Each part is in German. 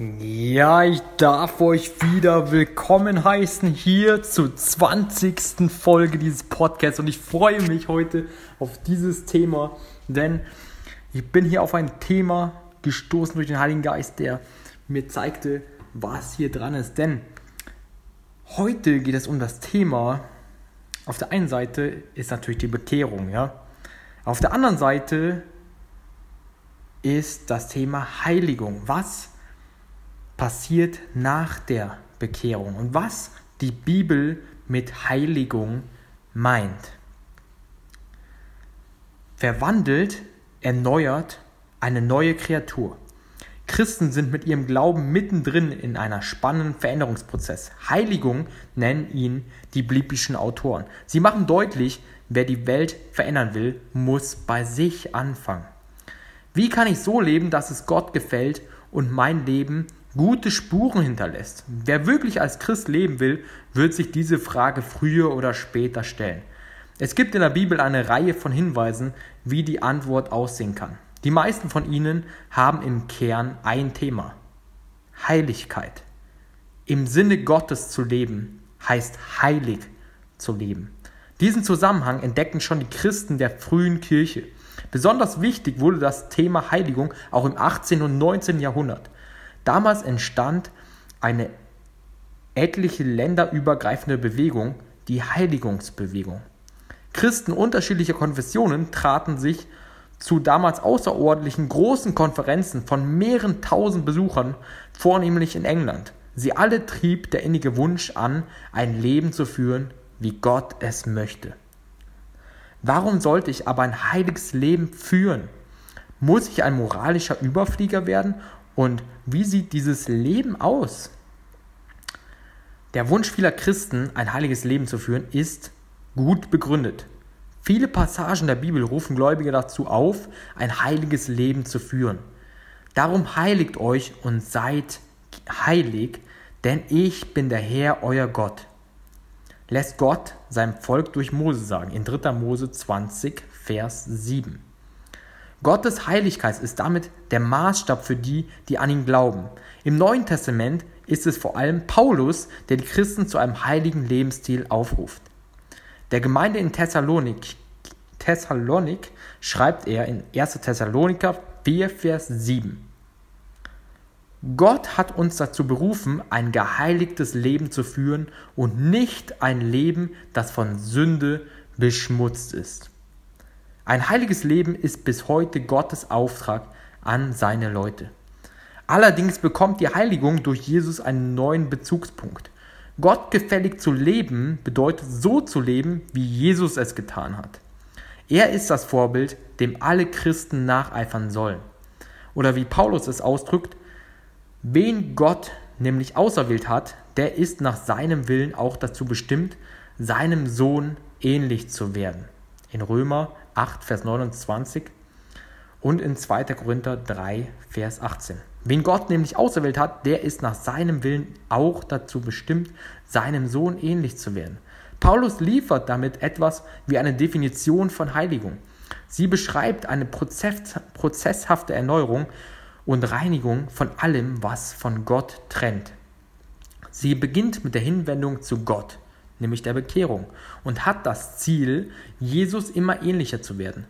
Ja, ich darf euch wieder willkommen heißen hier zur 20. Folge dieses Podcasts und ich freue mich heute auf dieses Thema, denn ich bin hier auf ein Thema gestoßen durch den Heiligen Geist, der mir zeigte, was hier dran ist. Denn heute geht es um das Thema, auf der einen Seite ist natürlich die Bekehrung, ja. Auf der anderen Seite ist das Thema Heiligung. Was passiert nach der Bekehrung und was die Bibel mit Heiligung meint. Verwandelt, erneuert eine neue Kreatur. Christen sind mit ihrem Glauben mittendrin in einer spannenden Veränderungsprozess. Heiligung nennen ihn die biblischen Autoren. Sie machen deutlich, wer die Welt verändern will, muss bei sich anfangen. Wie kann ich so leben, dass es Gott gefällt und mein Leben gute Spuren hinterlässt? Wer wirklich als Christ leben will, wird sich diese Frage früher oder später stellen. Es gibt in der Bibel eine Reihe von Hinweisen, wie die Antwort aussehen kann. Die meisten von ihnen haben im Kern ein Thema. Heiligkeit. Im Sinne Gottes zu leben heißt heilig zu leben. Diesen Zusammenhang entdeckten schon die Christen der frühen Kirche. Besonders wichtig wurde das Thema Heiligung auch im 18. und 19. Jahrhundert. Damals entstand eine etliche länderübergreifende Bewegung, die Heiligungsbewegung. Christen unterschiedlicher Konfessionen traten sich zu damals außerordentlichen großen Konferenzen von mehreren tausend Besuchern, vornehmlich in England. Sie alle trieb der innige Wunsch an, ein Leben zu führen, wie Gott es möchte. Warum sollte ich aber ein heiliges Leben führen? Muss ich ein moralischer Überflieger werden? Und wie sieht dieses Leben aus? Der Wunsch vieler Christen, ein heiliges Leben zu führen, ist gut begründet. Viele Passagen der Bibel rufen Gläubige dazu auf, ein heiliges Leben zu führen. Darum heiligt euch und seid heilig, denn ich bin der Herr, euer Gott lässt Gott seinem Volk durch Mose sagen, in 3. Mose 20, Vers 7. Gottes Heiligkeit ist damit der Maßstab für die, die an ihn glauben. Im Neuen Testament ist es vor allem Paulus, der die Christen zu einem heiligen Lebensstil aufruft. Der Gemeinde in Thessalonik, Thessalonik schreibt er in 1. Thessaloniker 4, Vers 7. Gott hat uns dazu berufen, ein geheiligtes Leben zu führen und nicht ein Leben, das von Sünde beschmutzt ist. Ein heiliges Leben ist bis heute Gottes Auftrag an seine Leute. Allerdings bekommt die Heiligung durch Jesus einen neuen Bezugspunkt. Gott gefällig zu leben bedeutet so zu leben, wie Jesus es getan hat. Er ist das Vorbild, dem alle Christen nacheifern sollen. Oder wie Paulus es ausdrückt, wen Gott nämlich auserwählt hat, der ist nach seinem Willen auch dazu bestimmt, seinem Sohn ähnlich zu werden. In Römer 8, Vers 29 und in 2. Korinther 3, Vers 18. Wen Gott nämlich auserwählt hat, der ist nach seinem Willen auch dazu bestimmt, seinem Sohn ähnlich zu werden. Paulus liefert damit etwas wie eine Definition von Heiligung. Sie beschreibt eine Prozess, prozesshafte Erneuerung und Reinigung von allem, was von Gott trennt. Sie beginnt mit der Hinwendung zu Gott, nämlich der Bekehrung, und hat das Ziel, Jesus immer ähnlicher zu werden.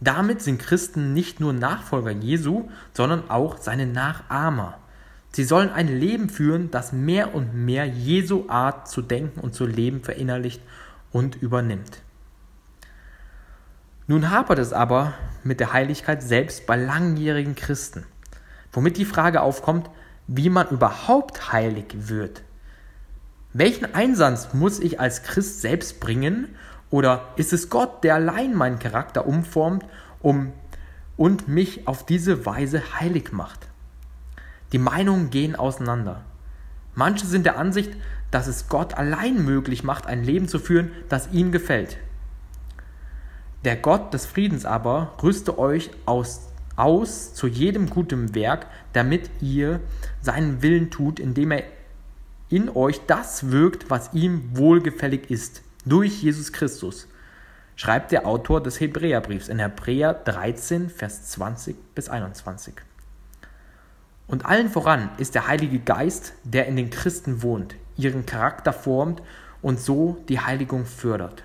Damit sind Christen nicht nur Nachfolger Jesu, sondern auch seine Nachahmer. Sie sollen ein Leben führen, das mehr und mehr Jesu Art zu denken und zu leben verinnerlicht und übernimmt. Nun hapert es aber mit der Heiligkeit selbst bei langjährigen Christen, womit die Frage aufkommt, wie man überhaupt heilig wird. Welchen Einsatz muss ich als Christ selbst bringen oder ist es Gott, der allein meinen Charakter umformt um, und mich auf diese Weise heilig macht? Die Meinungen gehen auseinander. Manche sind der Ansicht, dass es Gott allein möglich macht, ein Leben zu führen, das ihm gefällt. Der Gott des Friedens aber rüste euch aus, aus zu jedem guten Werk, damit ihr seinen Willen tut, indem er in euch das wirkt, was ihm wohlgefällig ist durch Jesus Christus, schreibt der Autor des Hebräerbriefs in Hebräer 13, Vers 20 bis 21. Und allen voran ist der Heilige Geist, der in den Christen wohnt, ihren Charakter formt und so die Heiligung fördert.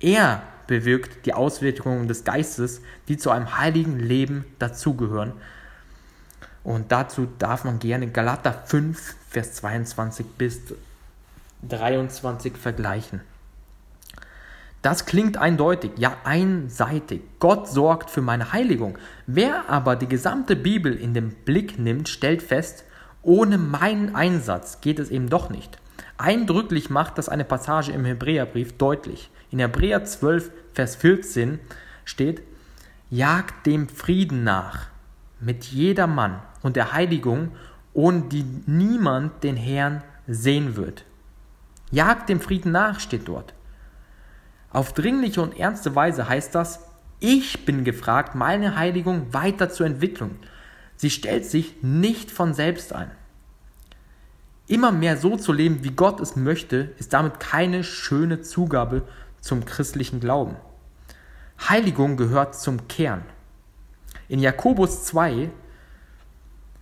Er bewirkt die Auswirkungen des Geistes, die zu einem heiligen Leben dazugehören. Und dazu darf man gerne Galater 5, Vers 22 bis 23 vergleichen. Das klingt eindeutig, ja einseitig. Gott sorgt für meine Heiligung. Wer aber die gesamte Bibel in den Blick nimmt, stellt fest, ohne meinen Einsatz geht es eben doch nicht. Eindrücklich macht das eine Passage im Hebräerbrief deutlich. In Hebräer 12, Vers 14 steht, Jagt dem Frieden nach mit jedermann und der Heiligung, ohne die niemand den Herrn sehen wird. Jagt dem Frieden nach, steht dort. Auf dringliche und ernste Weise heißt das, ich bin gefragt, meine Heiligung weiter zu entwickeln. Sie stellt sich nicht von selbst ein. Immer mehr so zu leben, wie Gott es möchte, ist damit keine schöne Zugabe zum christlichen Glauben. Heiligung gehört zum Kern. In Jakobus 2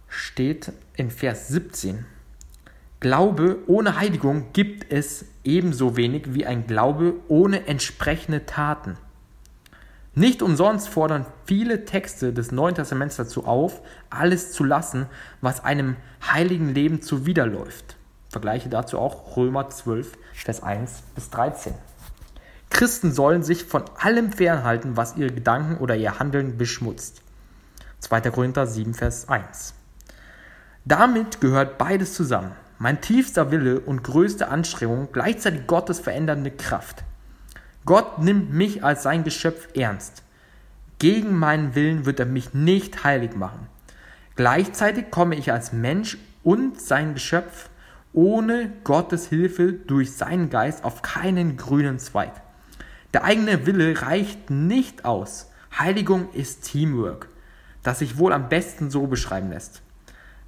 steht in Vers 17, Glaube ohne Heiligung gibt es ebenso wenig wie ein Glaube ohne entsprechende Taten. Nicht umsonst fordern viele Texte des Neuen Testaments dazu auf, alles zu lassen, was einem heiligen Leben zuwiderläuft. Vergleiche dazu auch Römer 12, Vers 1 bis 13. Christen sollen sich von allem fernhalten, was ihre Gedanken oder ihr Handeln beschmutzt. 2. Korinther 7, Vers 1. Damit gehört beides zusammen mein tiefster Wille und größte Anstrengung, gleichzeitig Gottes verändernde Kraft. Gott nimmt mich als sein Geschöpf ernst. Gegen meinen Willen wird er mich nicht heilig machen. Gleichzeitig komme ich als Mensch und sein Geschöpf ohne Gottes Hilfe durch seinen Geist auf keinen grünen Zweig. Der eigene Wille reicht nicht aus. Heiligung ist Teamwork, das sich wohl am besten so beschreiben lässt.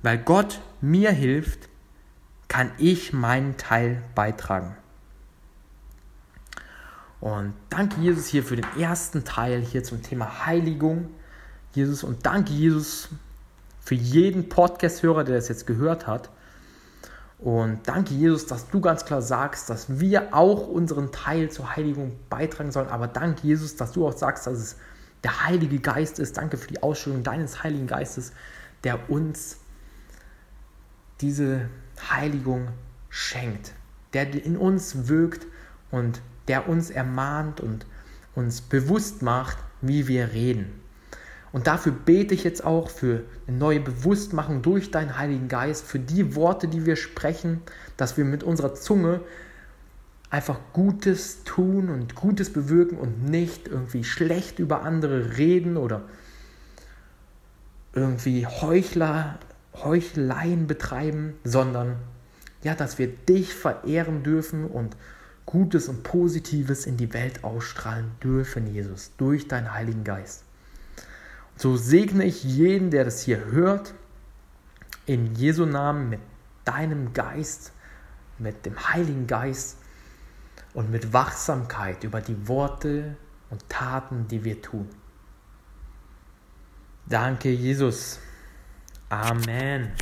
Weil Gott mir hilft, kann ich meinen Teil beitragen. Und danke Jesus hier für den ersten Teil hier zum Thema Heiligung. Jesus und danke Jesus für jeden Podcast-Hörer, der das jetzt gehört hat. Und danke Jesus, dass du ganz klar sagst, dass wir auch unseren Teil zur Heiligung beitragen sollen. Aber danke Jesus, dass du auch sagst, dass es der Heilige Geist ist. Danke für die Ausstellung deines Heiligen Geistes, der uns diese Heiligung schenkt, der in uns wirkt und der uns ermahnt und uns bewusst macht, wie wir reden. Und dafür bete ich jetzt auch für eine neue Bewusstmachung durch deinen Heiligen Geist, für die Worte, die wir sprechen, dass wir mit unserer Zunge einfach Gutes tun und Gutes bewirken und nicht irgendwie schlecht über andere reden oder irgendwie Heuchler, Heuchleien betreiben, sondern ja, dass wir dich verehren dürfen und Gutes und Positives in die Welt ausstrahlen dürfen, Jesus, durch deinen Heiligen Geist. So segne ich jeden, der das hier hört, in Jesu Namen mit deinem Geist, mit dem Heiligen Geist und mit Wachsamkeit über die Worte und Taten, die wir tun. Danke, Jesus. Amen.